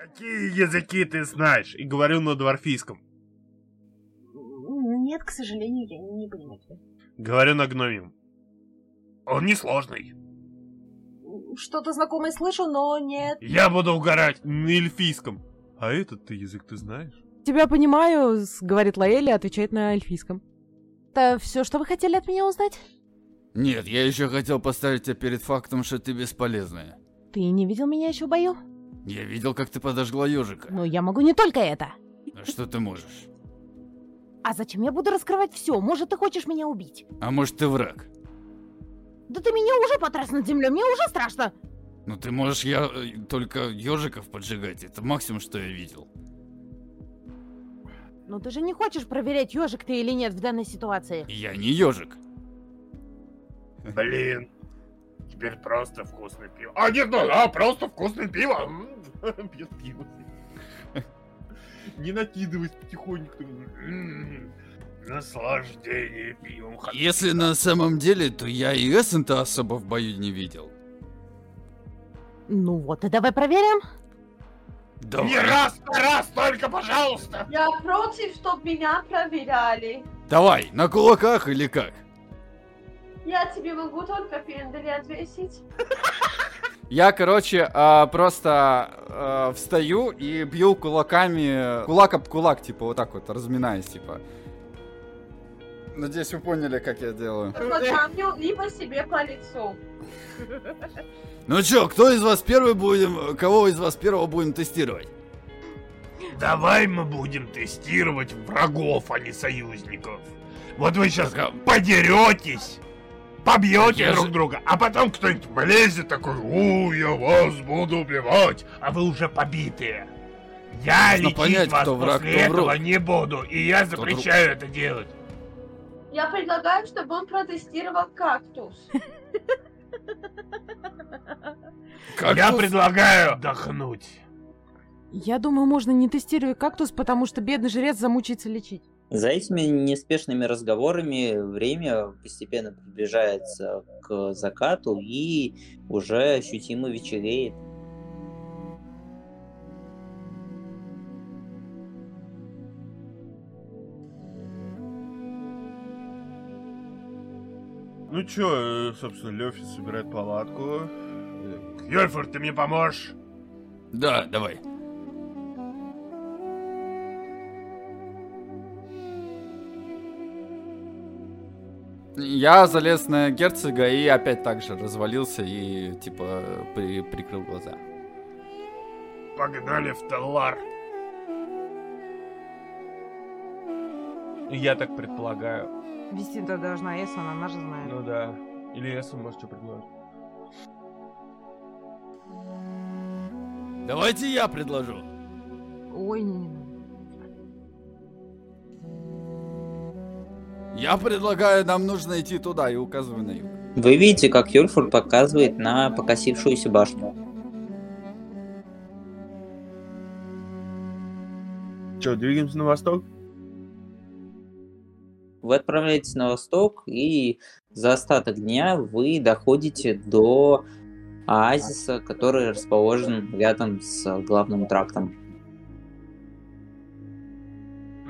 Какие языки ты знаешь? И говорю на дворфийском. Нет, к сожалению, я не понимаю тебя. Говорю на гномиум. Он несложный. Что-то знакомое слышу, но нет. Я буду угорать на эльфийском. А этот ты язык ты знаешь? Тебя понимаю, говорит Лаэли, отвечает на эльфийском. Это все, что вы хотели от меня узнать? Нет, я еще хотел поставить тебя перед фактом, что ты бесполезная. Ты не видел меня еще в бою? Я видел, как ты подожгла ежика. Но я могу не только это. А что ты можешь? А зачем я буду раскрывать все? Может, ты хочешь меня убить? А может, ты враг? Да ты меня уже потряс над землей, мне уже страшно. Ну ты можешь я э, только ежиков поджигать. Это максимум, что я видел. Но ты же не хочешь проверять, ежик ты или нет в данной ситуации. Я не ежик. Блин. Теперь просто вкусное пиво. А, нет, ну да, просто вкусное пиво. Без пива. Не накидывайся потихоньку. Наслаждение пивом. Если на самом деле, то я и Эссента особо в бою не видел. Ну вот, и давай проверим. Не раз на раз только, пожалуйста. Я против, чтобы меня проверяли. Давай, на кулаках или как? Я тебе могу только пендали отвесить. Я, короче, а, просто а, встаю и бью кулаками, кулак об кулак, типа, вот так вот, разминаясь, типа. Надеюсь, вы поняли, как я делаю. Камню, либо себе по лицу. Ну чё, кто из вас первый будем, кого из вас первого будем тестировать? Давай мы будем тестировать врагов, а не союзников. Вот вы сейчас подеретесь, побьете друг друга, а потом кто-нибудь влезет такой, у, я вас буду убивать, а вы уже побитые. Я Нужно лечить понять, вас кто враг, после кто этого враг. не буду, и я Кто запрещаю это делать. Я предлагаю, чтобы он протестировал кактус. Я предлагаю отдохнуть. Я думаю, можно не тестировать кактус, потому что бедный жрец замучается лечить. За этими неспешными разговорами время постепенно приближается к закату и уже ощутимо вечереет. Ну чё, э, собственно, Лёфи собирает палатку. Йольфорд, ты мне поможешь? Да, давай. Я залез на герцога и опять так же развалился и, типа, при- прикрыл глаза. Погнали в Талар. Я так предполагаю. Вести-то должна Эссон, она же знает. Ну да. Или Эсса может что предложить. Давайте я предложу. Ой, не, не Я предлагаю, нам нужно идти туда и указываю на юг. Вы видите, как Юрфур показывает на покосившуюся башню. Че, двигаемся на восток? Вы отправляетесь на восток, и за остаток дня вы доходите до оазиса, который расположен рядом с главным трактом.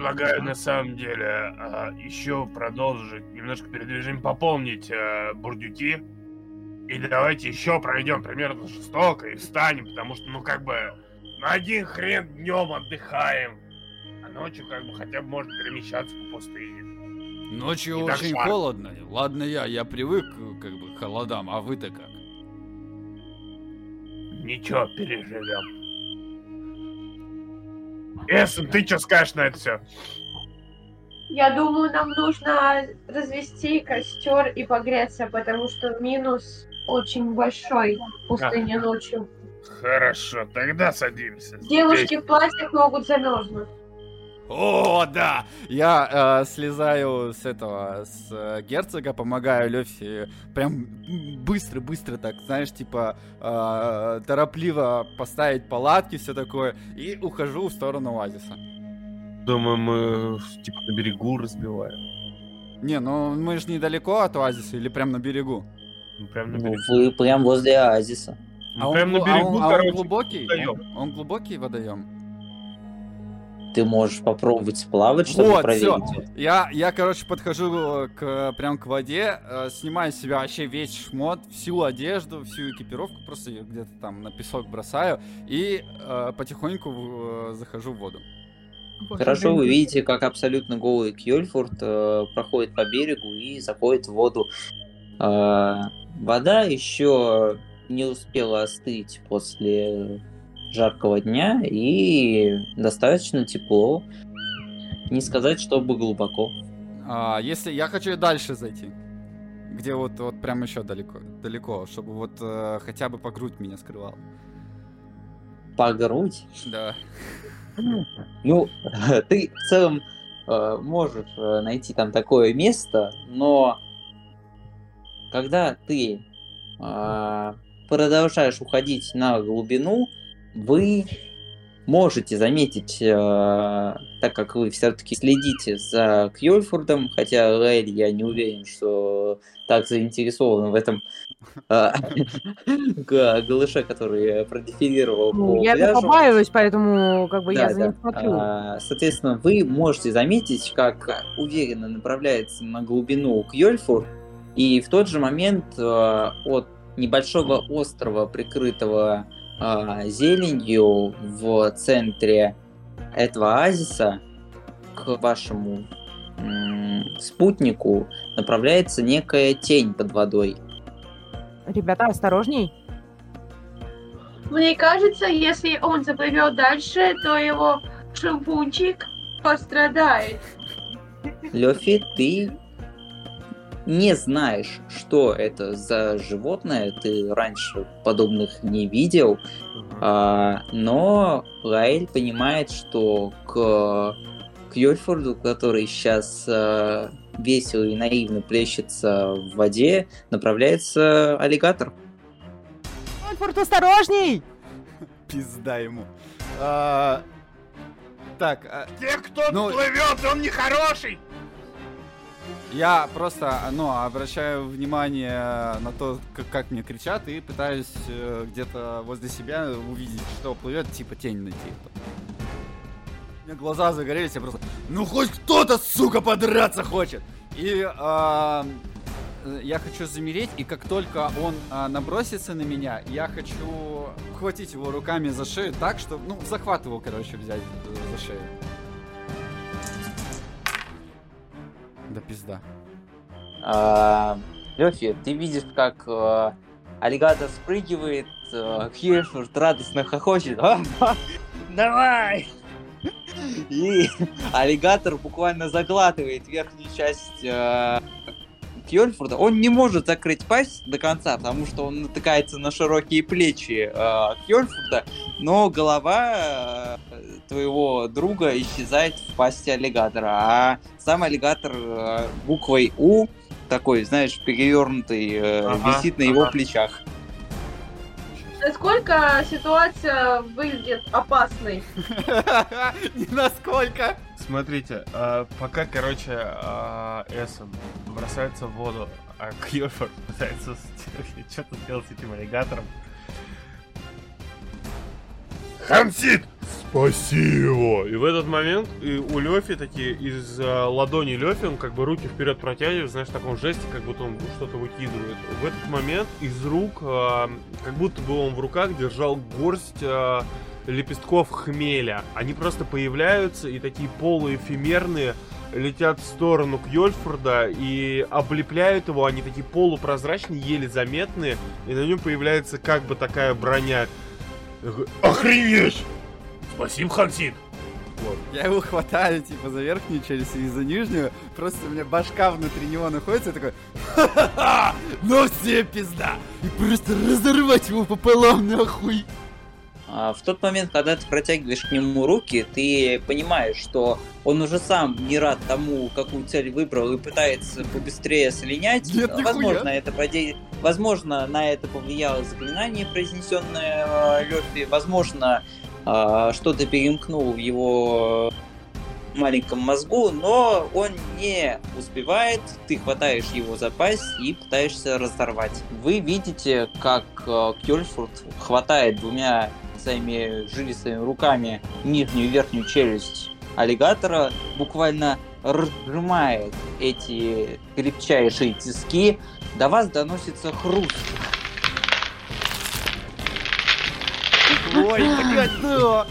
Предлагаю на самом деле еще продолжить немножко передвижение, пополнить э, бурдюки. И давайте еще пройдем примерно жестоко и встанем, потому что, ну, как бы, на один хрен днем отдыхаем, а ночью, как бы, хотя бы можно перемещаться по пустыне. Ночью И очень холодно. Ладно я, я привык как бы к холодам, а вы-то как? Ничего, переживем. Эссен, ты что скажешь на это все? Я думаю, нам нужно развести костер и погреться, потому что минус очень большой в пустыне ночью. Хорошо, тогда садимся. Девушки в платьях могут замерзнуть. О, да! Я э, слезаю с этого, с э, герцога, помогаю Лёфи прям быстро-быстро так, знаешь, типа э, торопливо поставить палатки, все такое, и ухожу в сторону оазиса. Думаю, мы типа на берегу разбиваем. Не, ну мы же недалеко от оазиса или прям на берегу? Ну, Прям на Ну, берегу. Вы прям возле оазиса. А он, Прям на а берегу, он- а он короче, глубокий? водоем. Он, он глубокий водоем? Ты можешь попробовать сплавать, чтобы Вот, проверить. всё. Я, я, короче, подхожу э, к, прям к воде, э, снимаю с себя вообще весь шмот, всю одежду, всю экипировку, просто её где-то там на песок бросаю и э, потихоньку э, захожу в воду. Хорошо, вы видите, как абсолютно голый Кьольфорд э, проходит по берегу и заходит в воду. Э, вода еще не успела остыть после жаркого дня и достаточно тепло. Не сказать, чтобы глубоко. А, если я хочу и дальше зайти, где вот, вот прям еще далеко, далеко, чтобы вот э, хотя бы по грудь меня скрывал. По грудь. Да. Ну, ты в целом э, можешь э, найти там такое место, но когда ты э, продолжаешь уходить на глубину, вы можете заметить, э, так как вы все-таки следите за Кьольфордом, хотя Лэль, я не уверен, что так заинтересован в этом э, голыше, который продефилировал Ну, по я пляжу. побаиваюсь, поэтому как бы я за да. ним смотрю. А, Соответственно, вы можете заметить, как уверенно направляется на глубину Кьольфур, и в тот же момент а, от небольшого острова, прикрытого а, зеленью в центре этого оазиса, к вашему спутнику направляется некая тень под водой. Ребята, осторожней. Мне кажется, если он заплывет дальше, то его шампунчик пострадает. Лёфи, ты не знаешь, что это за животное, ты раньше подобных не видел, а, но Лаэль понимает, что к Кьольфорду, который сейчас а, весело и наивно плещется в воде, направляется аллигатор. Альфорд, осторожней! Пизда ему. А, так, а, Те, кто Ну- плывет, он нехороший! Я просто, ну, обращаю внимание на то, как, как мне кричат, и пытаюсь э, где-то возле себя увидеть, что плывет, типа тень найти. У меня глаза загорелись, я просто, ну хоть кто-то, сука, подраться хочет. И э, я хочу замереть, и как только он а, набросится на меня, я хочу ухватить его руками за шею так, что, ну, захват его, короче, взять э, за шею. Да пизда. А, Лёфи, ты видишь, как э, аллигатор спрыгивает, э, Кьольфорд радостно хохочет. «А, а, Давай! И аллигатор буквально заглатывает верхнюю часть э. Он не может закрыть пасть до конца, потому что он натыкается на широкие плечи э, Кьольфорда, но голова э, твоего друга исчезает в пасти аллигатора, а сам аллигатор э, буквой У такой, знаешь, перевернутый, э, Ага, висит на его ага. плечах. Насколько ситуация выглядит опасной? Не насколько. Смотрите, а, пока, короче, Эссен бросается в воду, а Кьёфорд пытается что-то сделать с этим аллигатором. Хамсит! Спаси его! И в этот момент и у Лёфи такие из а, ладони Лёфи, он как бы руки вперед протягивает, знаешь, в таком жесте, как будто он что-то выкидывает. В этот момент из рук, а, как будто бы он в руках держал горсть а, лепестков хмеля. Они просто появляются и такие полуэфемерные летят в сторону Кьольфорда и облепляют его. Они такие полупрозрачные, еле заметные. И на нем появляется как бы такая броня. Такой, Охренеть! Спасибо, Хансит! Вот. Я его хватаю, типа, за верхнюю челюсть и за нижнюю. Просто у меня башка внутри него находится, и такой... Ха-ха-ха! Ну все пизда! И просто разорвать его пополам, нахуй! А, В тот момент, когда ты протягиваешь к нему руки, ты понимаешь, что он уже сам не рад тому, какую цель выбрал, и пытается побыстрее слинять. Нет, нихуя. Возможно, это поде- Возможно, на это повлияло заклинание, произнесенное Лёфи. Возможно, а, что-то перемкнул в его маленьком мозгу, но он не успевает. Ты хватаешь его за пасть и пытаешься разорвать. Вы видите, как э, Кёльфурд хватает двумя своими жилистыми руками нижнюю и верхнюю челюсть аллигатора, буквально разжимает эти крепчайшие тиски. До вас доносится хруст. Ой, блядь, ну!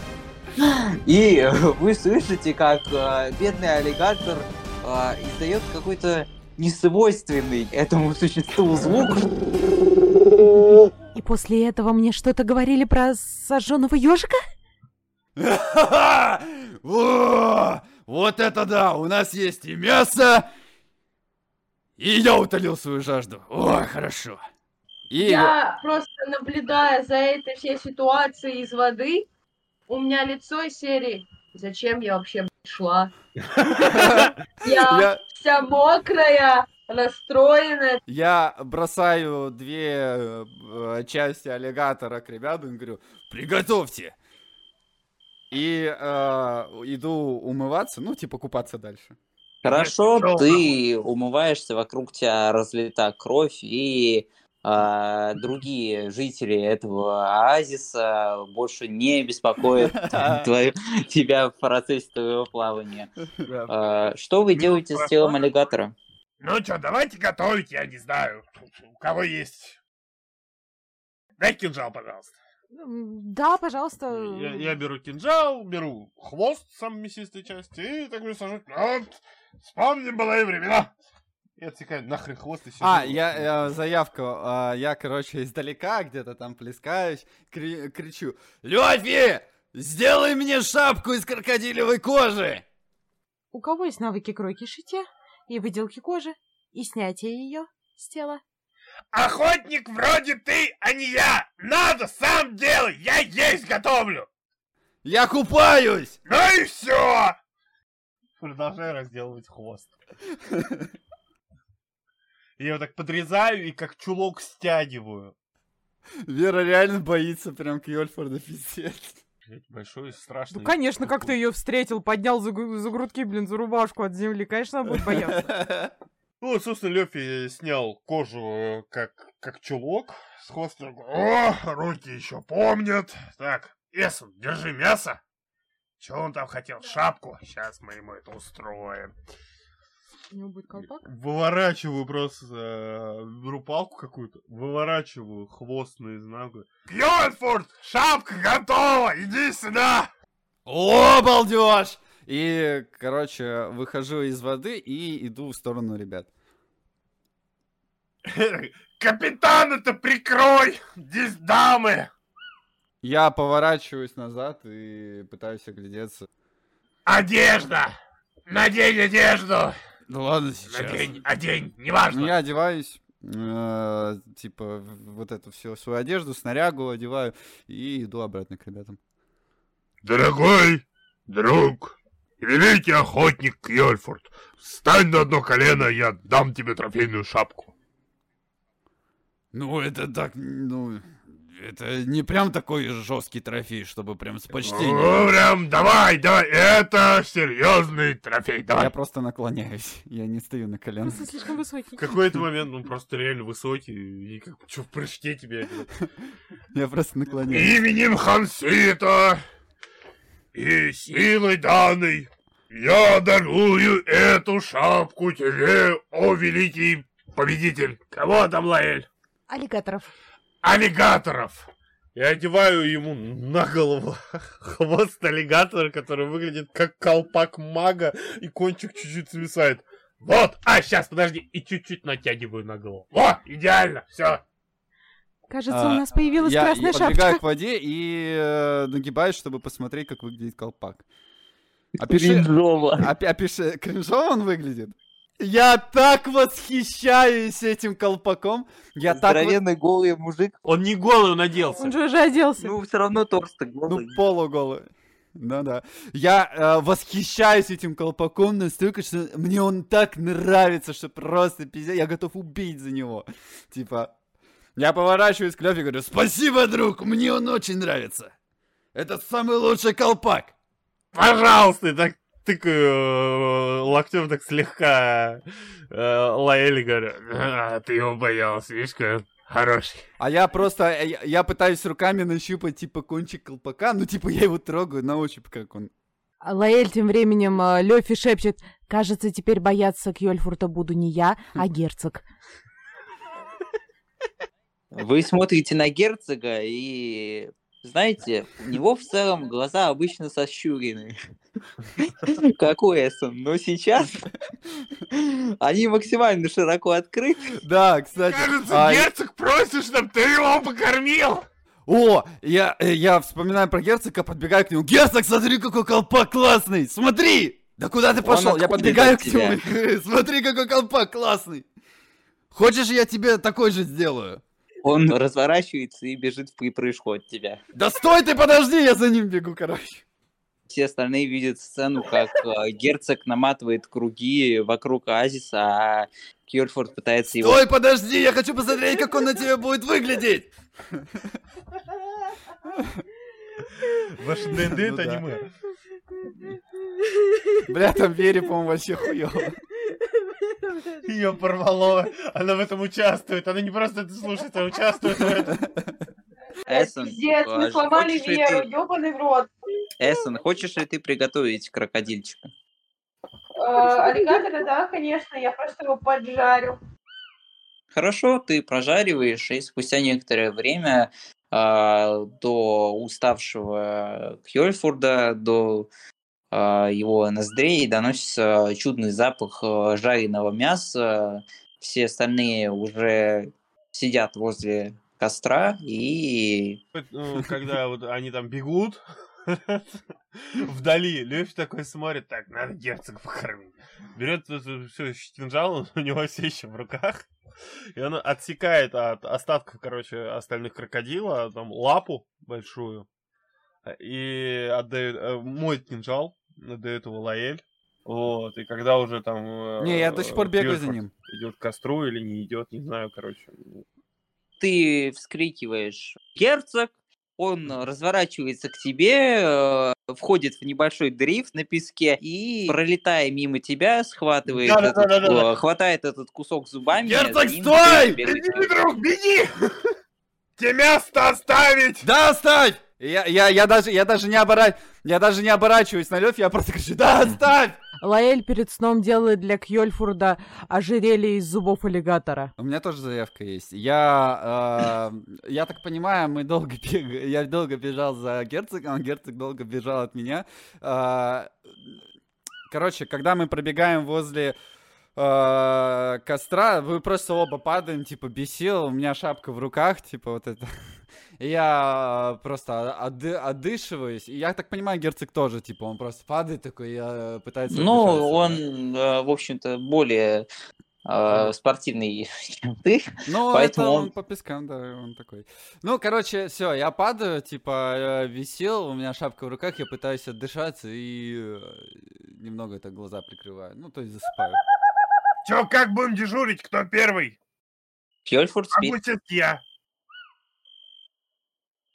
И вы слышите, как э, бедный аллигатор э, издает какой-то несвойственный этому существу звук. И после этого мне что-то говорили про сожженного ежика? Вот это да! У нас есть и мясо, и я утолил свою жажду. О, хорошо. И Я просто наблюдая за этой всей ситуацией из воды, у меня лицо из серии «Зачем я вообще шла?» Я, вся мокрая, расстроенная. я бросаю две э, части аллигатора к ребятам и говорю, приготовьте. и э, иду умываться, ну, типа купаться дальше. Хорошо, Пошёл ты умываешься, вокруг тебя разлита кровь, и а, другие жители этого оазиса больше не беспокоят тебя в процессе твоего плавания. А, Что вы делаете с телом аллигатора? Ну что, давайте готовить, я не знаю. У кого есть. Дай кинжал, пожалуйста. Да, пожалуйста. Я, я беру кинжал, беру хвост, самой мясистой части, и так говорю, сажу. Вот, вспомним былые времена. И отсекаю нахрен хвост и сижу. А, я, э, заявку, а, я, короче, издалека где-то там плескаюсь, кри- кричу, Лёфи, сделай мне шапку из крокодилевой кожи. У кого есть навыки кройки шитья и выделки кожи и снятия ее с тела? Охотник вроде ты, а не я. Надо, сам делай, я есть готовлю. Я купаюсь. Ну и все. Продолжаю разделывать хвост. Я его так подрезаю и как чулок стягиваю. Вера реально боится прям Кьольфорда, пиздец. Блядь, Большой и страшный. Ну, конечно, как ты ее встретил, поднял за, за грудки, блин, за рубашку от земли. Конечно, она будет бояться. Ну, вот, собственно, Лёфи снял кожу э, как, как чулок с хвостом. О, руки еще помнят. Так, Эсон, держи мясо. Чего он там хотел? Шапку. Сейчас мы ему это устроим. У него будет колпак? Выворачиваю просто, э, беру палку какую-то, выворачиваю хвост наизнанку. Кьонфорд, шапка готова, иди сюда! О, балдеж! И, короче, выхожу из воды и иду в сторону ребят. Капитана-то прикрой! Здесь дамы! Я поворачиваюсь назад и пытаюсь оглядеться. Одежда! Надень одежду! Ну ладно, сейчас. Надень, одень, неважно. Ну, я одеваюсь, э, типа, вот эту всю свою одежду, снарягу одеваю и иду обратно к ребятам. Дорогой друг великий охотник Кьольфорд, встань на одно колено, я дам тебе трофейную шапку. Ну, это так, ну, это не прям такой жесткий трофей, чтобы прям с почтением. Ну, прям, давай, давай, это серьезный трофей, давай. Я просто наклоняюсь, я не стою на коленах. Просто слишком высокий. В какой-то момент он просто реально высокий, и как что в прыжке тебе. Я просто наклоняюсь. Именем Хансита и силой данной я дарую эту шапку тебе, о великий победитель. Кого там, Лаэль? Аллигаторов. Аллигаторов. Я одеваю ему на голову хвост аллигатора, который выглядит как колпак мага, и кончик чуть-чуть свисает. Вот, а, сейчас, подожди, и чуть-чуть натягиваю на голову. Во, идеально, все. Кажется, А, у нас появилась я, красная я подбегаю шапочка. к воде и э, нагибаюсь, чтобы посмотреть, как выглядит колпак. Опиши, Кринжово. опи- опиши, кринжово он выглядит? Я так восхищаюсь этим колпаком. Я так... Здоровенный голый мужик. Он не голый, он оделся. Он же уже оделся. Ну, все равно торс-то Ну, голый. полуголый. Ну да. Я э, восхищаюсь этим колпаком настолько, что мне он так нравится, что просто пиздец. Я готов убить за него. Типа, я поворачиваюсь к Лёфе и говорю, Спасибо, друг, мне он очень нравится. Это самый лучший колпак. Пожалуйста, так тыкаю локтем так слегка э, Лаэль, говорю, «А, ты его боялся, видишь, какой хороший. А я просто, э, я, я пытаюсь руками нащупать, типа, кончик колпака, ну, типа, я его трогаю на ощупь, как он. А Лаэль тем временем э, Лёфи шепчет, кажется, теперь бояться Кьольфурта буду не я, а герцог. Вы смотрите на герцога и знаете, у него в целом глаза обычно сощурены. Как у Эссен. Но сейчас они максимально широко открыты. Да, кстати. Кажется, а, герцог просит, чтобы ты его покормил. О, я, я вспоминаю про герцога, подбегаю к нему. Герцог, смотри, какой колпак классный! Смотри! Да куда ты пошел? Я подбегаю к нему. Смотри, какой колпак классный! Хочешь, я тебе такой же сделаю? Он разворачивается и бежит в припрыжку от тебя. Да стой ты, подожди, я за ним бегу, короче. Все остальные видят сцену, как э, герцог наматывает круги вокруг оазиса, а Кьюрфорд пытается его... Стой, подожди, я хочу посмотреть, как он на тебе будет выглядеть. Ваше ДНД Ну это да. аниме. Бля, там Вере, по-моему, вообще хуёво. Ее порвало. Она в этом участвует. Она не просто это слушает, а участвует в этом. Эссен, Пиздец, мы а сломали хочешь ли Веру, ты- ёбаный в рот. Эссен, хочешь ли ты приготовить крокодильчика? Э, Аллигатора, да, конечно, я просто его поджарю. Хорошо, ты прожариваешь, и спустя некоторое время а, до уставшего Кьольфорда, до его ноздрей доносится чудный запах а, жареного мяса. Все остальные уже сидят возле костра и Ну, Когда вот они там бегут, вдали, Лёфи такой смотрит, так, надо герцога покормить. Берет все кинжал, у него все еще в руках, и он отсекает от остатков, короче, остальных крокодила, там, лапу большую, и отдает, э, моет кинжал, отдает его Лаэль. Вот, и когда уже там... э, Не, я до сих пор бегаю за ним. Идет к костру или не идет, не знаю, короче. ты вскрикиваешь «Герцог!», он разворачивается к тебе, э, входит в небольшой дрейф на песке и, пролетая мимо тебя, схватывает этот, Да-да-да-да-да. э, хватает этот кусок зубами. Герцог, стой! Беги, друг, беги! Тебе место оставить! Да, оставь! Я, я, я, даже, я, даже не обора... я даже не оборачиваюсь на Лёв, я просто кричу, да, оставь! Лаэль перед сном делает для Кьольфурда ожерелье из зубов аллигатора. У меня тоже заявка есть. Я, э, я так понимаю, мы долго бег... я долго бежал за герцогом, а герцог долго бежал от меня. Э, короче, когда мы пробегаем возле э, костра, вы просто оба падаем, типа, бесил, у меня шапка в руках, типа, вот это. Я э, просто отды- отдышиваюсь, и я так понимаю, герцог тоже, типа, он просто падает такой, и пытается Ну, он, э, в общем-то, более э, спортивный, чем ты. Ну, Поэтому это он... по пескам, да, он такой. Ну, короче, все, я падаю, типа, э, висел, у меня шапка в руках, я пытаюсь отдышаться и э, немного так глаза прикрываю. Ну, то есть засыпаю. Чё, как будем дежурить? Кто первый? Фьольфорд А спит. будет я.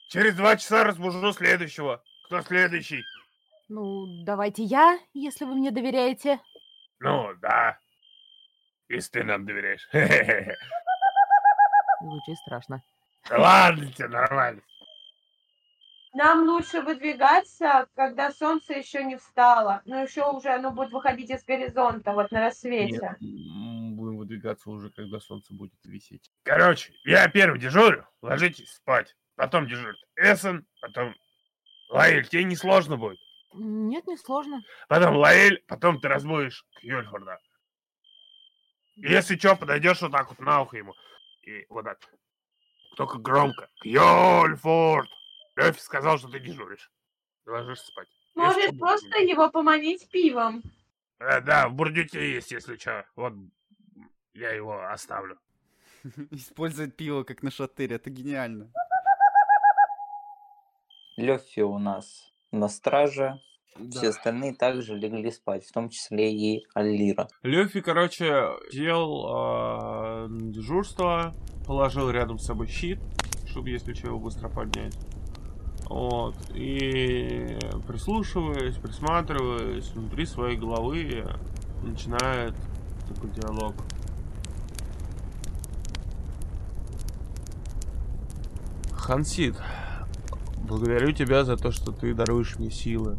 Через два часа разбужу следующего. Кто следующий? Ну, давайте я, если вы мне доверяете. Ну, да. Если ты нам доверяешь. Звучит страшно. Да ладно тебе, нормально. Нам лучше выдвигаться, когда солнце еще не встало. Но еще уже оно будет выходить из горизонта, вот на рассвете. М, Будем выдвигаться уже, когда солнце будет висеть. Короче, я первый дежурю. Ложитесь спать. Потом дежурит Эссен, потом Лаэль. Тебе не сложно будет. Нет, не сложно. Потом Лаэль, потом ты разбудишь Кьюльфорда. Если что, подойдешь вот так вот на ухо ему. И вот так. Только громко. Кьюльфорд! Лёфи сказал, что ты дежуришь. Ты ложишься спать. Если Можешь чё, просто его поманить пивом. Э, да, в бурдюке есть, если что. Вот я его оставлю. Использует пиво как на шатырь, это гениально. Лёфи у нас на страже. Все остальные также легли спать, в том числе и Аллира. Лёфи, короче, сел э, дежурство, положил рядом с собой щит, чтобы, если что, его быстро поднять. Вот. И прислушиваясь, присматриваясь внутри своей головы, начинает такой диалог. Хансид, благодарю тебя за то, что ты даруешь мне силы.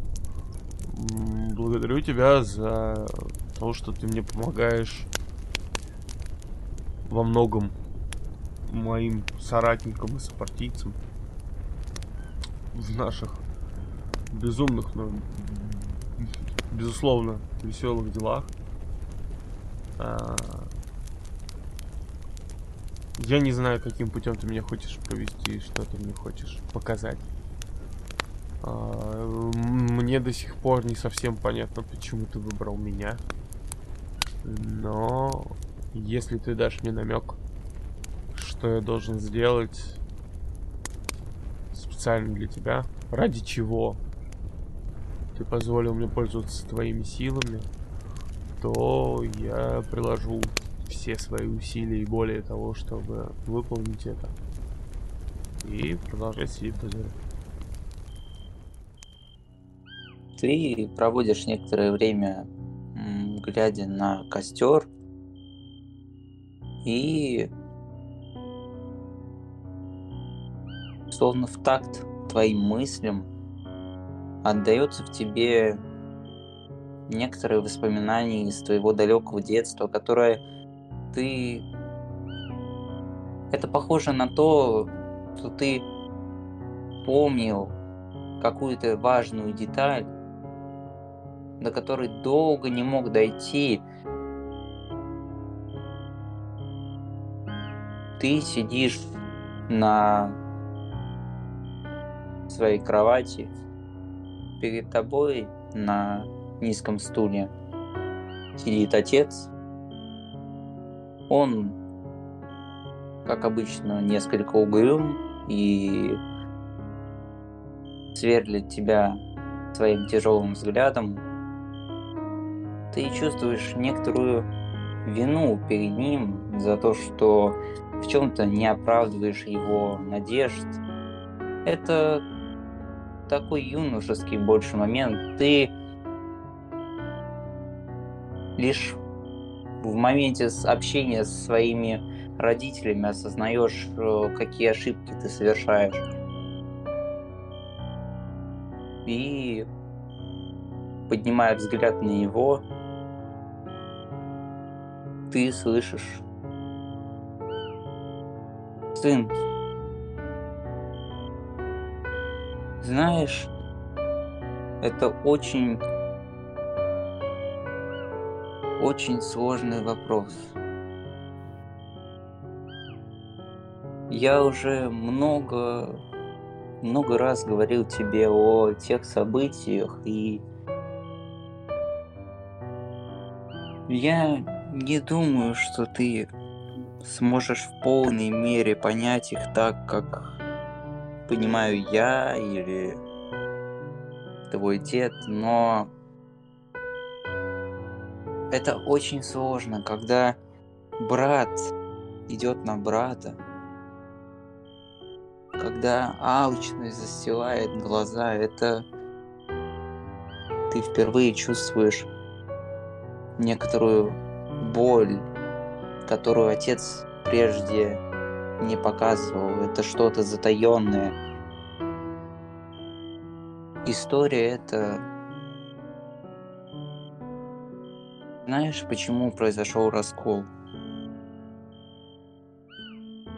Благодарю тебя за то, что ты мне помогаешь во многом моим соратникам и сопартийцам в наших безумных, но безусловно веселых делах. А, Я не знаю, каким путем ты меня хочешь провести, что ты мне хочешь показать. А, Мне до сих пор не совсем понятно, почему ты выбрал меня. Но если ты дашь мне намек, что я должен сделать специально для тебя, ради чего ты позволил мне пользоваться твоими силами, то я приложу все свои усилия и более того, чтобы выполнить это. И продолжать сидеть в дозоре. Ты проводишь некоторое время, глядя на костер, и словно в такт твоим мыслям отдается в тебе некоторые воспоминания из твоего далекого детства, которое ты... Это похоже на то, что ты помнил какую-то важную деталь, до которой долго не мог дойти. Ты сидишь на своей кровати, перед тобой на низком стуле сидит отец. Он, как обычно, несколько угрюм и сверлит тебя своим тяжелым взглядом. Ты чувствуешь некоторую вину перед ним за то, что в чем-то не оправдываешь его надежд. Это такой юношеский больше момент. Ты лишь в моменте общения с своими родителями осознаешь, э, какие ошибки ты совершаешь. И поднимая взгляд на него, ты слышишь Сын, знаешь, это очень очень сложный вопрос. Я уже много, много раз говорил тебе о тех событиях, и я не думаю, что ты сможешь в полной мере понять их так, как понимаю я или твой дед, но это очень сложно, когда брат идет на брата, когда алчность застилает глаза, это ты впервые чувствуешь некоторую боль, которую отец прежде не показывал. Это что-то затаенное. История это... Знаешь, почему произошел раскол?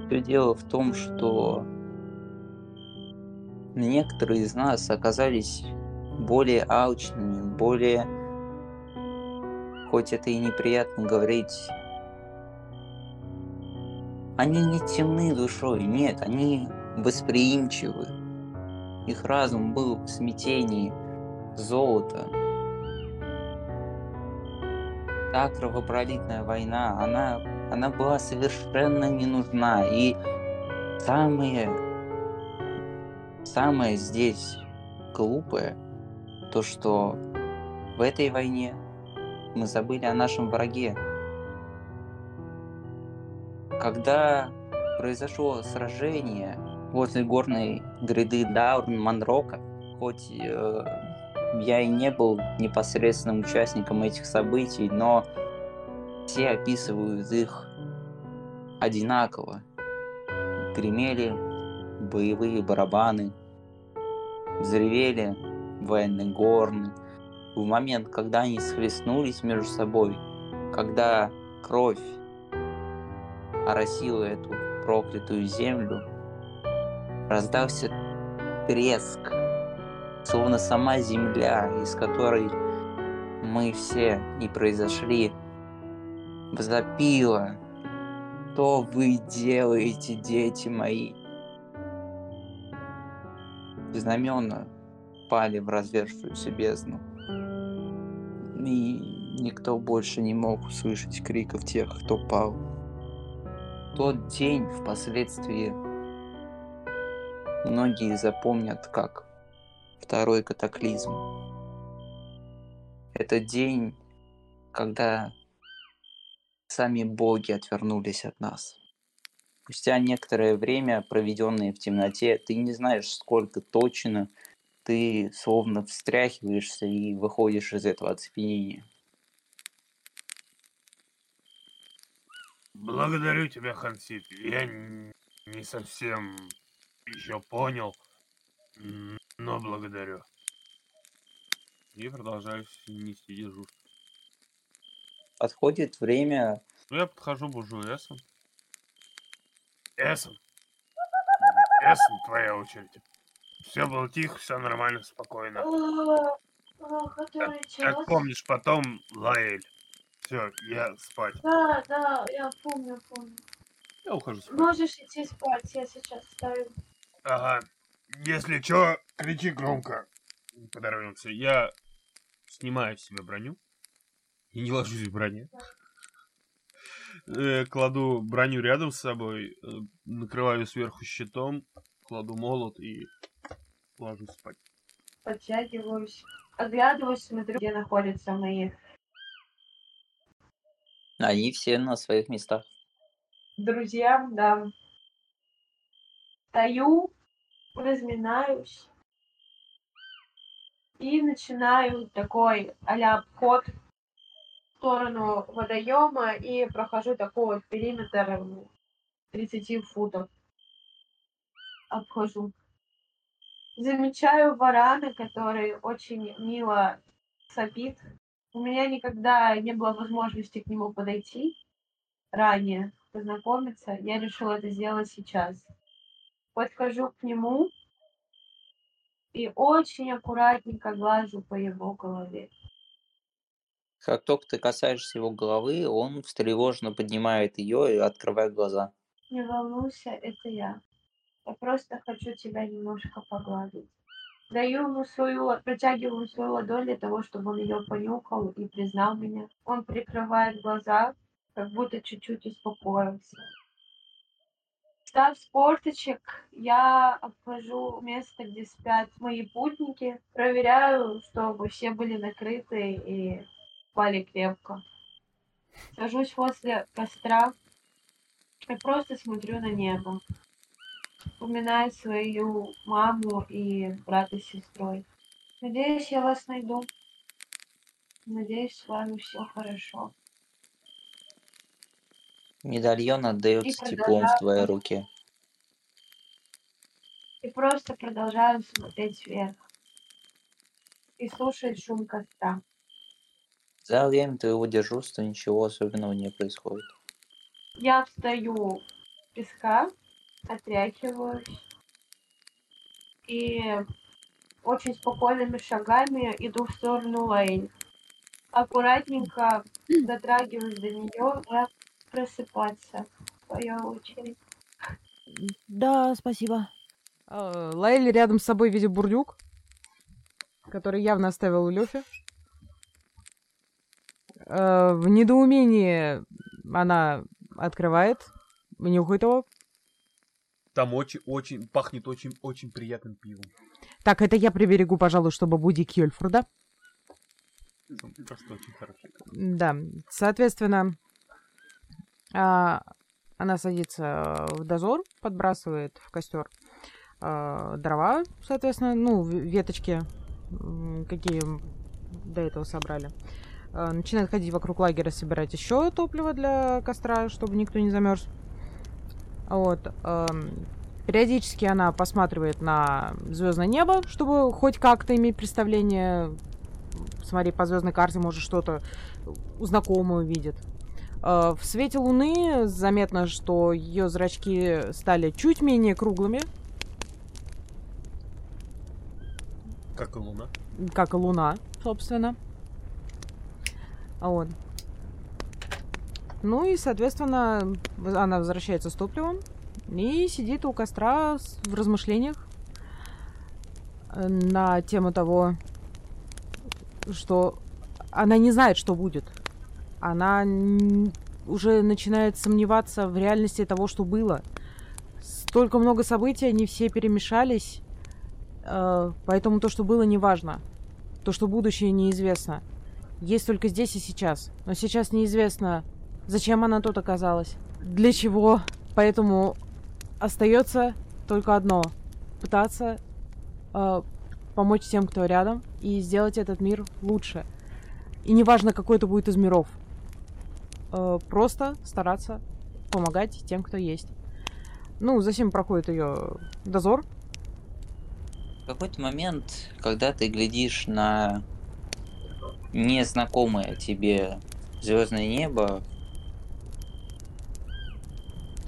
Все дело в том, что некоторые из нас оказались более алчными, более, хоть это и неприятно говорить, они не темны душой, нет, они восприимчивы. Их разум был в смятении золота. Та кровопролитная война, она, она была совершенно не нужна. И самое, самое здесь глупое, то что в этой войне мы забыли о нашем враге. Когда произошло сражение возле горной гряды Даурн Манрока. Хоть э, я и не был непосредственным участником этих событий, но все описывают их одинаково. Гремели боевые барабаны, взревели военные горны. В момент, когда они схлестнулись между собой, когда кровь оросила эту проклятую землю, раздался треск, словно сама земля, из которой мы все и произошли, возопила. Что вы делаете, дети мои? Знамена пали в развершуюся бездну. И никто больше не мог услышать криков тех, кто пал. Тот день впоследствии многие запомнят как второй катаклизм. Это день, когда сами боги отвернулись от нас. Спустя некоторое время, проведенное в темноте, ты не знаешь, сколько точно, ты словно встряхиваешься и выходишь из этого оцепенения. Благодарю тебя, Хансит. Я не совсем еще понял, но благодарю. И продолжаю нести дежурство. Подходит время, Ну, я подхожу бужу Эссен. Эссен. Эссен, твоя очередь. Все было тихо, все нормально, спокойно. Который? Как помнишь, потом Лаэль. Все, я спать. Да, да, я помню, помню. Я ухожу спать. Можешь идти спать, я сейчас встаю. Ага. Если чё, кричи громко. Подорвемся. Я снимаю с себя броню. И не ложусь в броне. Э, Кладу броню рядом с собой, э, накрываю сверху щитом, кладу молот и ложусь спать. Подтягиваюсь, оглядываюсь, смотрю, где находятся мои они все на своих местах. друзья, да. Стою, разминаюсь и начинаю такой а-ля обход в сторону водоема и прохожу такой вот периметр м, 30 футов. Обхожу. Замечаю варана, который очень мило сопит. У меня никогда не было возможности к нему подойти ранее, познакомиться. Я решила это сделать сейчас. Подхожу к нему и очень аккуратненько глажу по его голове. Как только ты касаешься его головы, он встревоженно поднимает ее и открывает глаза. Не волнуйся, это я. Я просто хочу тебя немножко погладить. Даю ему свою, протягиваю свою ладонь для того, чтобы он ее понюхал и признал меня. Он прикрывает глаза, как будто чуть-чуть успокоился. Встав с порточек, я обхожу место, где спят мои путники, проверяю, чтобы все были накрыты и спали крепко. Сажусь возле костра и просто смотрю на небо. Вспоминаю свою маму и брата с сестрой. Надеюсь, я вас найду. Надеюсь, с вами все хорошо. Медальон отдается теплом в твоей руке. И просто продолжаю смотреть вверх. И слушать шум костра. За время твоего дежурства ничего особенного не происходит. Я встаю с песка, отряхиваюсь и очень спокойными шагами иду в сторону Лейн. Аккуратненько дотрагиваюсь до нее и просыпаться. Твоя очередь. Да, спасибо. А, Лайли рядом с собой видит бурдюк, который явно оставил у Лёфи. А, В недоумении она открывает, нюхает его. Там очень, очень, пахнет очень, очень приятным пивом. Так, это я приберегу, пожалуй, чтобы будить Кьёльфурда. Просто очень хороший. Да, соответственно, а, она садится в дозор, подбрасывает в костер э, дрова, соответственно, ну, веточки, какие до этого собрали. Э, начинает ходить вокруг лагеря, собирать еще топливо для костра, чтобы никто не замерз. Вот. эм, периодически она посматривает на звездное небо, чтобы хоть как-то иметь представление. Смотри, по звездной карте, может, что-то знакомое увидит. Э, В свете луны заметно, что ее зрачки стали чуть менее круглыми, Как и луна. как и луна, собственно. А Вот. Ну и, соответственно, она возвращается с топливом и сидит у костра в размышлениях э, на тему того, что она не знает, что будет. Она уже начинает сомневаться в реальности того, что было. Столько много событий, они все перемешались, э, поэтому то, что было, не важно. То, что будущее неизвестно. Есть только здесь и сейчас. Но сейчас неизвестно, зачем она тут оказалась, для чего. Поэтому остается только одно. Пытаться э, помочь тем, кто рядом, и сделать этот мир лучше. И неважно, какой это будет из миров. Э, просто стараться помогать тем, кто есть. Ну, затем проходит ее дозор. В какой-то момент, когда ты глядишь на незнакомое тебе звездное небо,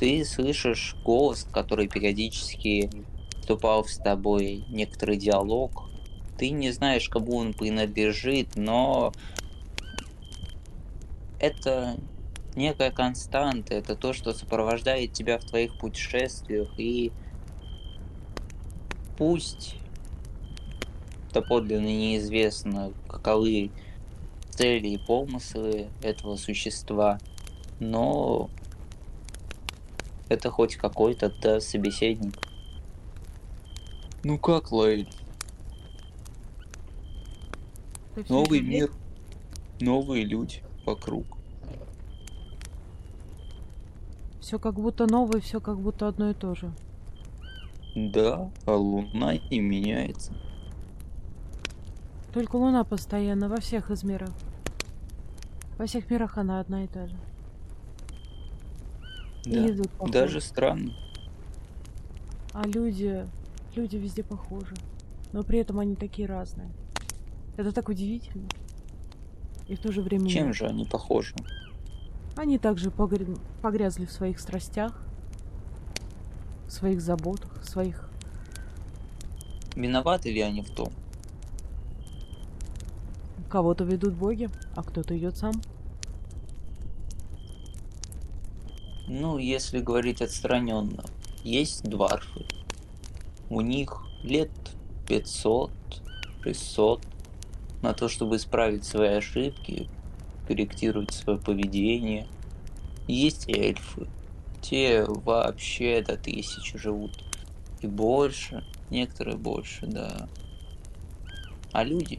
ты слышишь голос, который периодически вступал с тобой некоторый диалог. Ты не знаешь, кому он принадлежит, но это некая константа, это то, что сопровождает тебя в твоих путешествиях, и пусть доподлинно неизвестно, каковы цели и помыслы этого существа, но это хоть какой-то да, собеседник. Ну как, всё Новый мир, новые люди вокруг. Все как будто новое, все как будто одно и то же. Да, а луна не меняется. Только Луна постоянно во всех из миров. Во всех мирах она одна и та же. И Да, идут похожи. даже странно. А люди... Люди везде похожи. Но при этом они такие разные. Это так удивительно. И в то же время... Чем нет. же они похожи? Они также погр- погрязли в своих страстях, в своих заботах, в своих... Виноваты ли они в том? Кого-то ведут боги, а кто-то идет сам. Ну, если говорить отстраненно, есть дварфы. У них лет 500, 600 на то, чтобы исправить свои ошибки, корректировать свое поведение. Есть эльфы. Те вообще до тысячи живут. И больше. Некоторые больше, да. А люди?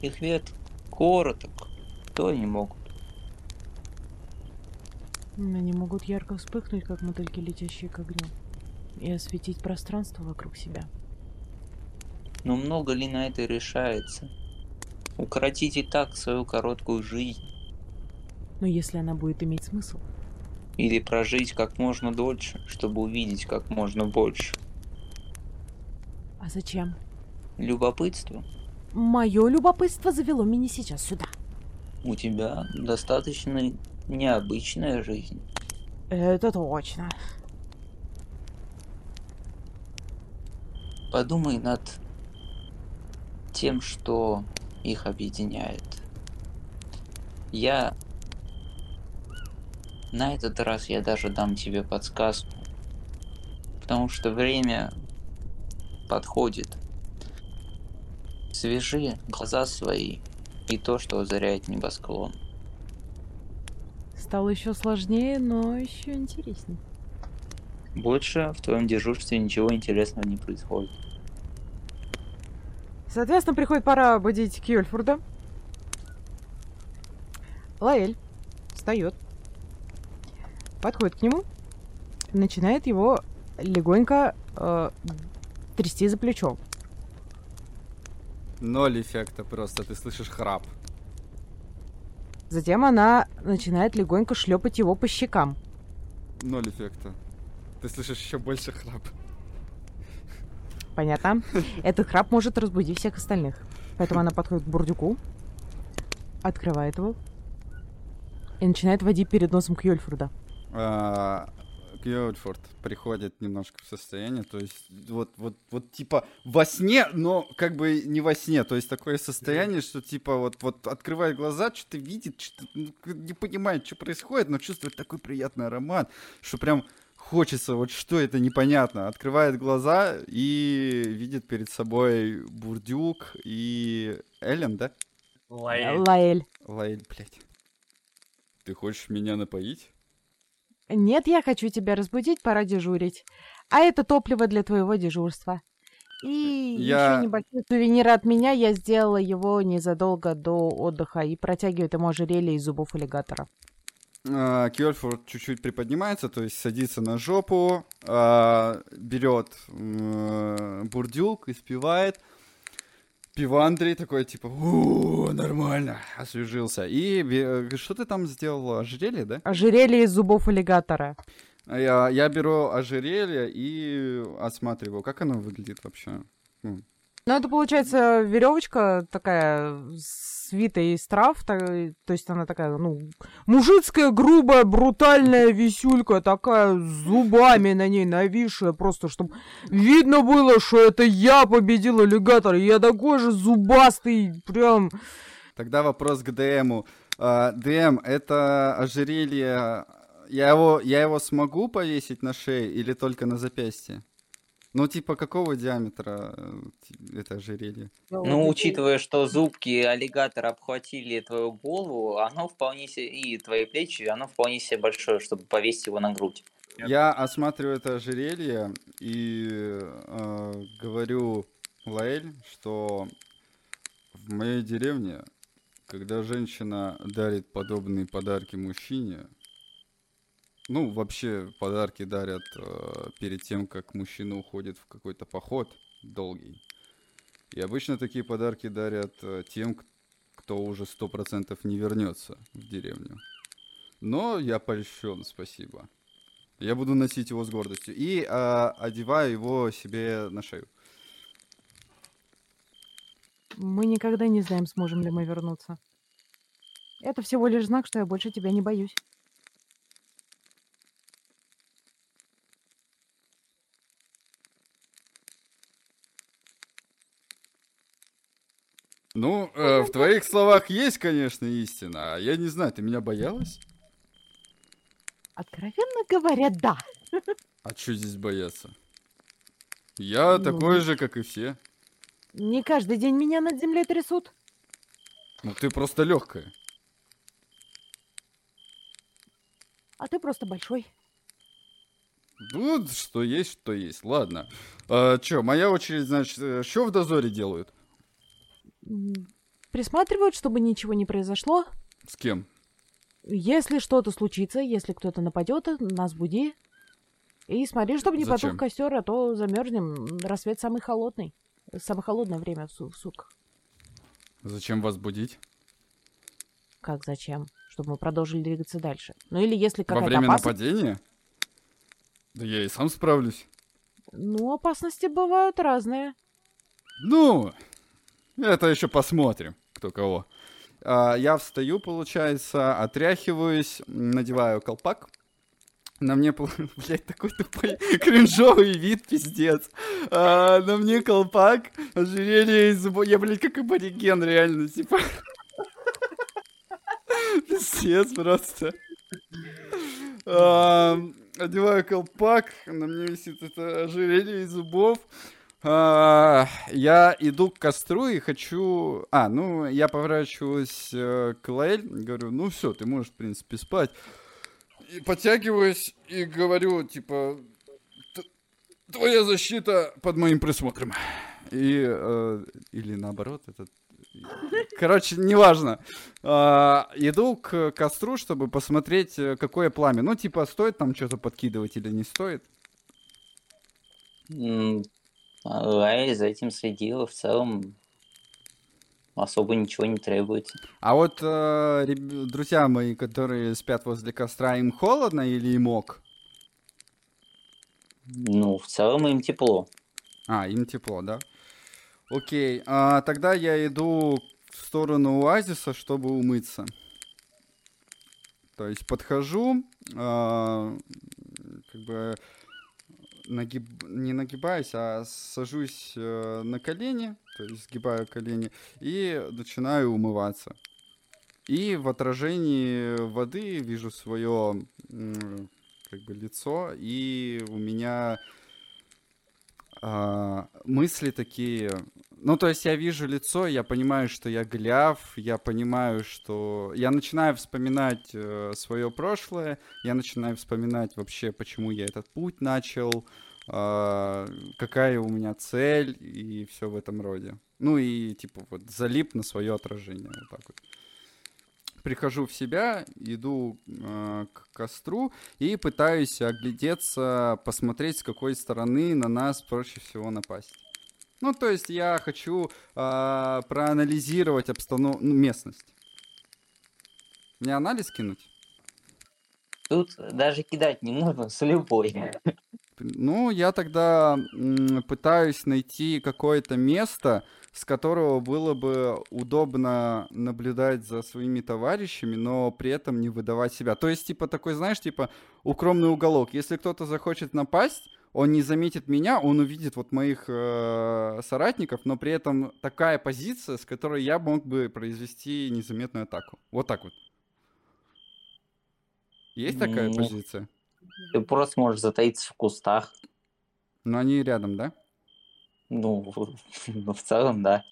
Их век короток. То они могут. Они могут ярко вспыхнуть, как мотыльки, летящие к огню, и осветить пространство вокруг себя. Но много ли на это решается? Укоротить и так свою короткую жизнь. Но если она будет иметь смысл, Или прожить как можно дольше, чтобы увидеть как можно больше. а зачем? Любопытство. Мое любопытство завело меня сейчас сюда. У тебя достаточно необычная жизнь. Это точно. Подумай над тем, что их объединяет. Я... На этот раз я даже дам тебе подсказку. Потому что время подходит. Свяжи глаза свои и то, что озаряет небосклон. Стало еще сложнее, но еще интереснее. Больше в твоем дежурстве ничего интересного не происходит. Соответственно, приходит пора будить Кьюльфурда. Лаэль встает, подходит к нему, начинает его легонько э, трясти за плечо. Ноль эффекта просто, ты слышишь храп. Затем она начинает легонько шлепать его по щекам. Ноль эффекта. Ты слышишь еще больше храп. Понятно? Этот храп может разбудить всех остальных. Поэтому она подходит к бурдюку, открывает его и начинает водить перед носом Кьёльфорда. Кьюльфорд приходит немножко в состояние, то есть вот, вот, вот типа во сне, но как бы не во сне, то есть такое состояние, что типа вот, вот открывает глаза, что-то видит, что не понимает, что происходит, но чувствует такой приятный аромат, что прям хочется, вот что это непонятно. Открывает глаза и видит перед собой Бурдюк и Эллен, да? Лаэль. Лаэль. Лаэль, блядь. Ты хочешь меня напоить? Нет, я хочу тебя разбудить, пора дежурить. А это топливо для твоего дежурства. И Я- еще небольшой сувенир от меня. Я сделала его незадолго до отдыха и протягивает ему ожерелье из зубов аллигатора. А, Кьольфорд чуть-чуть приподнимается, то есть садится на жопу, а, берет бурдюк, испевает. Пивандрий такой, типа, «У, нормально, освежился. И бе- что ты там сделал? Ожерелье, да? Ожерелье из зубов аллигатора. А Я, я беру ожерелье и осматриваю, как оно выглядит вообще. Ну, Ну, это получается веревочка такая свитая из трав, та- то есть она такая, ну, мужицкая, грубая, брутальная висюлька, такая зубами на ней нависшая, просто чтобы видно было, что это я победил аллигатора, я такой же зубастый, прям... Тогда вопрос к ДМу. А, ДМ, это ожерелье, я его, я его смогу повесить на шее или только на запястье? Ну, типа, какого диаметра э, это ожерелье? Ну, учитывая, что зубки аллигатора обхватили твою голову, оно вполне себе, и твои плечи, оно вполне себе большое, чтобы повесить его на грудь. Я осматриваю это ожерелье и э, говорю Лаэль, что в моей деревне, когда женщина дарит подобные подарки мужчине, ну, вообще подарки дарят э, перед тем, как мужчина уходит в какой-то поход долгий. И обычно такие подарки дарят э, тем, кто уже сто процентов не вернется в деревню. Но я польщен, спасибо. Я буду носить его с гордостью. И а, одеваю его себе на шею. Мы никогда не знаем, сможем ли мы вернуться. Это всего лишь знак, что я больше тебя не боюсь. Ну, э, в твоих словах есть, конечно, истина. А я не знаю, ты меня боялась? Откровенно говоря, да. А что здесь бояться? Я Ну. такой же, как и все. Не каждый день меня над землей трясут. Ну, ты просто легкая. А ты просто большой. Ну, что есть, что есть. Ладно. А, чё, моя очередь, значит, что в дозоре делают? Присматривают, чтобы ничего не произошло. С кем? Если что-то случится, если кто-то нападет, нас буди. И смотри, чтобы не Зачем? потух костер, а то замерзнем. Рассвет самый холодный. Самое холодное время в, су- в сутках. Зачем вас будить? Как зачем? Чтобы мы продолжили двигаться дальше. Ну или если Во какая-то время опасность... нападения? Да я и сам справлюсь. Ну, опасности бывают разные. Ну, это еще посмотрим, кто кого. А, я встаю, получается, отряхиваюсь, надеваю колпак. На мне, блядь, такой тупой кринжовый вид, пиздец. А, на мне колпак, ожерелье из зубов. Я, блядь, как абориген, реально, типа. Пиздец просто. А, одеваю колпак, на мне висит это ожерелье из зубов. А, я иду к костру и хочу... А, ну, я поворачиваюсь э, к Лаэль, говорю, ну все, ты можешь, в принципе, спать. И подтягиваюсь и говорю, типа, «Т- твоя защита под моим присмотром. И... э, или наоборот, это... Короче, неважно. А, иду к костру, чтобы посмотреть, э, какое пламя. Ну, типа, стоит там что-то подкидывать или не стоит. Я за этим следил. В целом особо ничего не требуется. А вот э, реб- друзья мои, которые спят возле костра, им холодно или им ок? Ну, в целом им тепло. А, им тепло, да? Окей, а, тогда я иду в сторону оазиса, чтобы умыться. То есть подхожу, а, как бы нагиб... не нагибаюсь, а сажусь э, на колени, то есть сгибаю колени, и начинаю умываться. И в отражении воды вижу свое как бы лицо, и у меня а, мысли такие. Ну, то есть я вижу лицо, я понимаю, что я гляв, я понимаю, что... Я начинаю вспоминать э, свое прошлое, я начинаю вспоминать вообще, почему я этот путь начал, а, какая у меня цель и все в этом роде. Ну и, типа, вот залип на свое отражение, вот так вот прихожу в себя, иду э, к костру и пытаюсь оглядеться, посмотреть, с какой стороны на нас проще всего напасть. Ну, то есть я хочу э, проанализировать обстанов... ну, местность. Мне анализ кинуть? Тут даже кидать не нужно, с любой. Ну, я тогда пытаюсь найти какое-то место, с которого было бы удобно наблюдать за своими товарищами, но при этом не выдавать себя. То есть, типа, такой, знаешь, типа, укромный уголок. Если кто-то захочет напасть, он не заметит меня, он увидит вот моих э, соратников, но при этом такая позиция, с которой я мог бы произвести незаметную атаку. Вот так вот. Есть такая Ну, позиция? Ты просто можешь затаиться в кустах. Но они рядом, да? Ну, ну, в целом, да.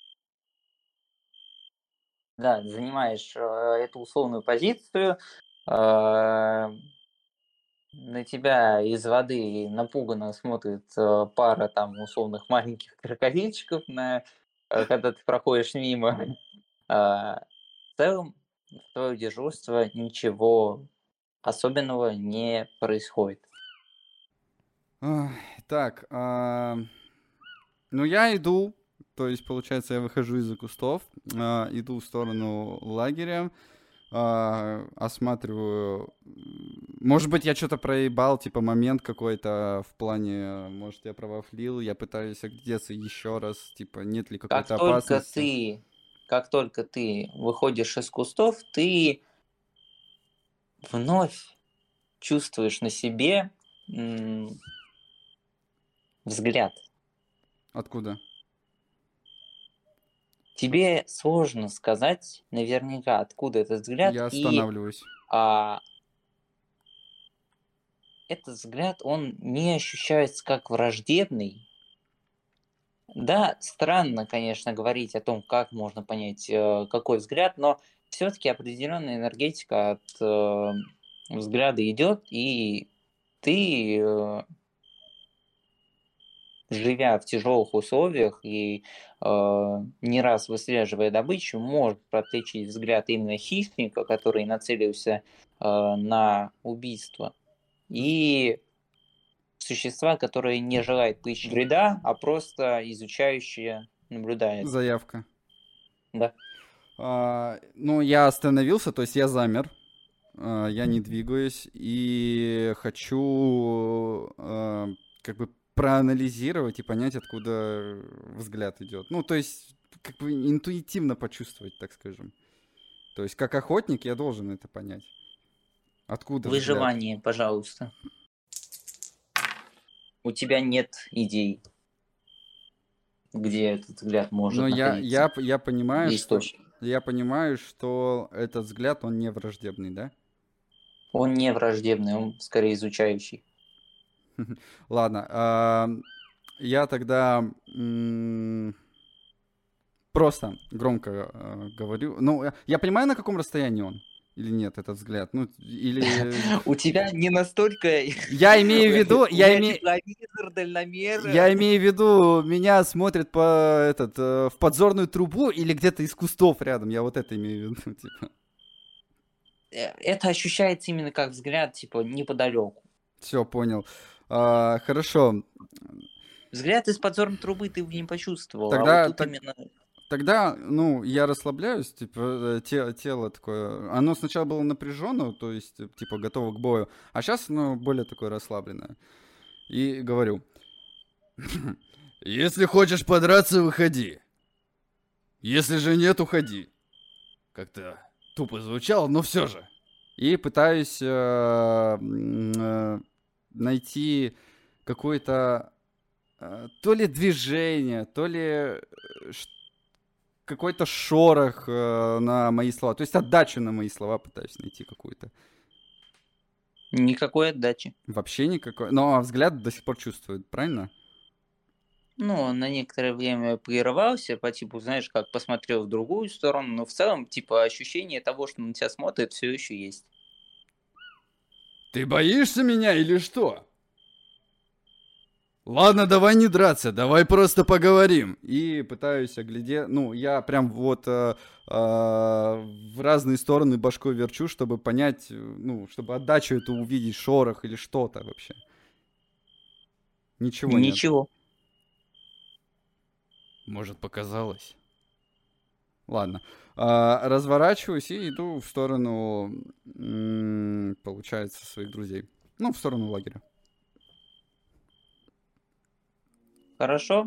Да, занимаешь э, эту условную позицию, э, на тебя из воды напуганно смотрит э, пара там условных маленьких крокодильчиков, на, э, когда ты проходишь мимо. А, в целом, в твое дежурство ничего особенного не происходит. Так, а, ну я иду, то есть, получается, я выхожу из-за кустов, а, иду в сторону лагеря, а, осматриваю. Может быть, я что-то проебал, типа момент какой-то в плане, может, я провафлил, я пытаюсь оглядеться еще раз, типа, нет ли Как какой-то только опасности. ты, как только ты выходишь из кустов, ты вновь чувствуешь на себе м, взгляд. Откуда? Тебе сложно сказать наверняка, откуда этот взгляд. Я и останавливаюсь. а, этот взгляд, он не ощущается как враждебный. Да, странно, конечно, говорить о том, как можно понять, э, какой взгляд, но все-таки определенная энергетика от э, взгляда идет, и ты, э, живя в тяжелых условиях и э, не раз выслеживая добычу, может протлечить взгляд именно хищника, который нацелился э, на убийство, и существа, которые не желают причинить вреда, а просто изучающие, наблюдают. Заявка. Да. А, ну, я остановился, то есть я замер. а, я не двигаюсь и хочу а, как бы проанализировать и понять, откуда взгляд идет. Ну, то есть как бы интуитивно почувствовать, так скажем. То есть как охотник я должен это понять. Откуда взгляд? Выживание, пожалуйста. У тебя нет идей, где этот взгляд может Но я, находиться. я, я понимаю, что, я понимаю, что этот взгляд, он не враждебный, да? Он не враждебный, он скорее изучающий. Ладно, я тогда просто громко а, говорю. Ну, я- я понимаю, на каком расстоянии он или нет этот взгляд. Ну, или У тебя не настолько... я имею в виду, я имею, я имею в виду, меня смотрят по этот э, в подзорную трубу или где-то из кустов рядом. Я вот это имею в виду, типа. Э, Это ощущается именно как взгляд, типа, неподалеку. Все, понял. А, хорошо. Взгляд из подзорной трубы ты не почувствовал, Тогда а вот так- именно... Тогда, ну, я расслабляюсь, типа, э, те- тело такое. Оно сначала было напряжено, то есть, э, типа, готово к бою, а сейчас оно более такое расслабленное. И говорю. Если хочешь подраться, выходи. Если же нет, уходи. Как-то тупо звучало, но все же. И пытаюсь э, найти какое-то э, то ли движение, то ли э, какой-то шорох э, на мои слова. То есть отдачу на мои слова пытаюсь найти какую-то. Никакой отдачи. Вообще никакой. Но взгляд до сих пор чувствует, правильно? Ну, он на некоторое время прерывался, по типу, знаешь, как посмотрел в другую сторону, но в целом, типа, ощущение того, что на тебя смотрит, все еще есть. Ты боишься меня или что? Ладно, давай не драться, давай просто поговорим. И пытаюсь оглядеть. Ну, я прям вот э, э, в разные стороны башкой верчу, чтобы понять, э, ну, чтобы отдачу эту увидеть, шорох или что-то вообще. Ничего нет. Ничего. Может, показалось? Ладно. А, разворачиваюсь и иду в сторону, получается, своих друзей. Ну, в сторону лагеря. Хорошо.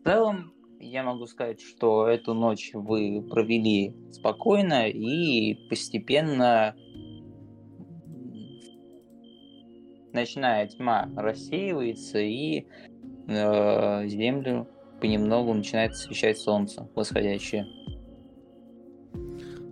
В целом, я могу сказать, что эту ночь вы провели спокойно и постепенно ночная тьма рассеивается и э, землю понемногу начинает освещать солнце восходящее.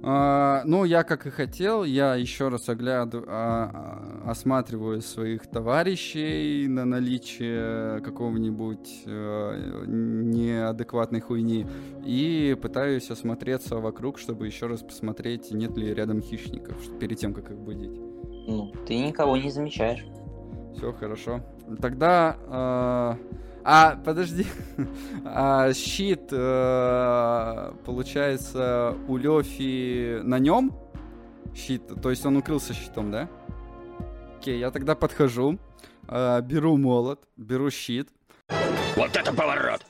А, ну, я как и хотел, я еще раз огляду, а, а, осматриваю своих товарищей на наличие какого-нибудь э, неадекватной хуйни и пытаюсь осмотреться вокруг, чтобы еще раз посмотреть, нет ли рядом хищников перед тем, как их будить. Ну, ты никого не замечаешь. Все хорошо. Тогда... э, А, подожди. А, щит, э, получается, у Лёфи на нем? Щит, то есть он укрылся щитом, да? Окей, я тогда подхожу, э, беру молот, беру щит. Вот это поворот!